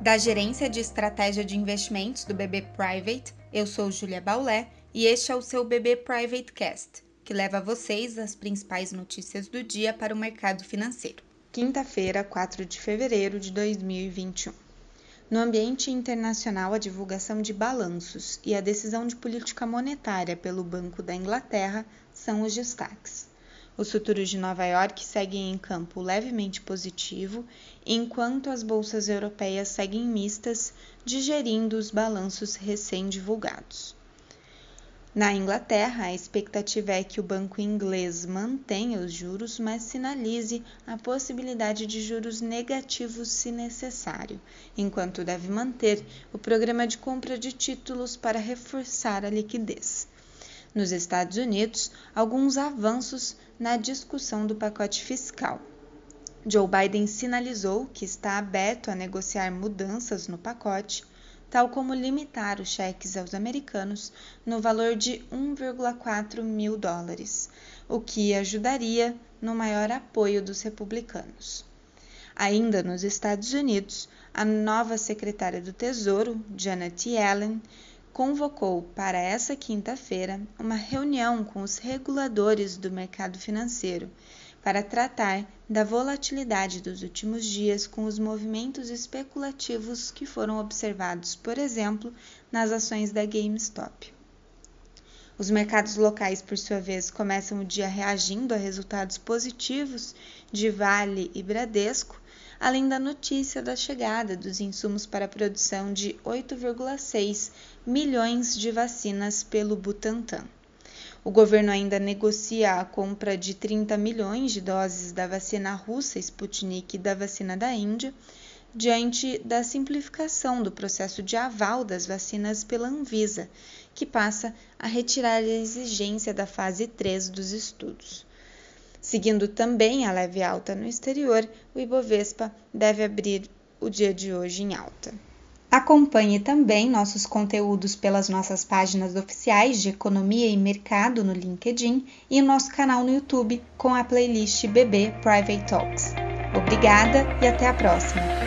Da Gerência de Estratégia de Investimentos do BB Private, eu sou Julia Baulé e este é o seu BB Private Cast, que leva a vocês as principais notícias do dia para o mercado financeiro. Quinta-feira, 4 de fevereiro de 2021. No ambiente internacional, a divulgação de balanços e a decisão de política monetária pelo Banco da Inglaterra são os destaques. Os futuros de Nova York seguem em campo levemente positivo, enquanto as bolsas europeias seguem mistas, digerindo os balanços recém-divulgados. Na Inglaterra, a expectativa é que o banco inglês mantenha os juros, mas sinalize a possibilidade de juros negativos se necessário, enquanto deve manter o programa de compra de títulos para reforçar a liquidez nos Estados Unidos alguns avanços na discussão do pacote fiscal. Joe Biden sinalizou que está aberto a negociar mudanças no pacote, tal como limitar os cheques aos americanos no valor de 1,4 mil dólares, o que ajudaria no maior apoio dos republicanos. Ainda nos Estados Unidos, a nova secretária do Tesouro, Janet Yellen, convocou para essa quinta-feira uma reunião com os reguladores do mercado financeiro para tratar da volatilidade dos últimos dias com os movimentos especulativos que foram observados, por exemplo, nas ações da GameStop. Os mercados locais, por sua vez, começam o dia reagindo a resultados positivos de Vale e Bradesco, além da notícia da chegada dos insumos para a produção de 8,6 milhões de vacinas pelo Butantan. O governo ainda negocia a compra de 30 milhões de doses da vacina russa Sputnik e da vacina da Índia, diante da simplificação do processo de aval das vacinas pela Anvisa, que passa a retirar a exigência da fase 3 dos estudos. Seguindo também a leve alta no exterior, o Ibovespa deve abrir o dia de hoje em alta. Acompanhe também nossos conteúdos pelas nossas páginas oficiais de Economia e Mercado no LinkedIn e nosso canal no YouTube com a playlist BB Private Talks. Obrigada e até a próxima!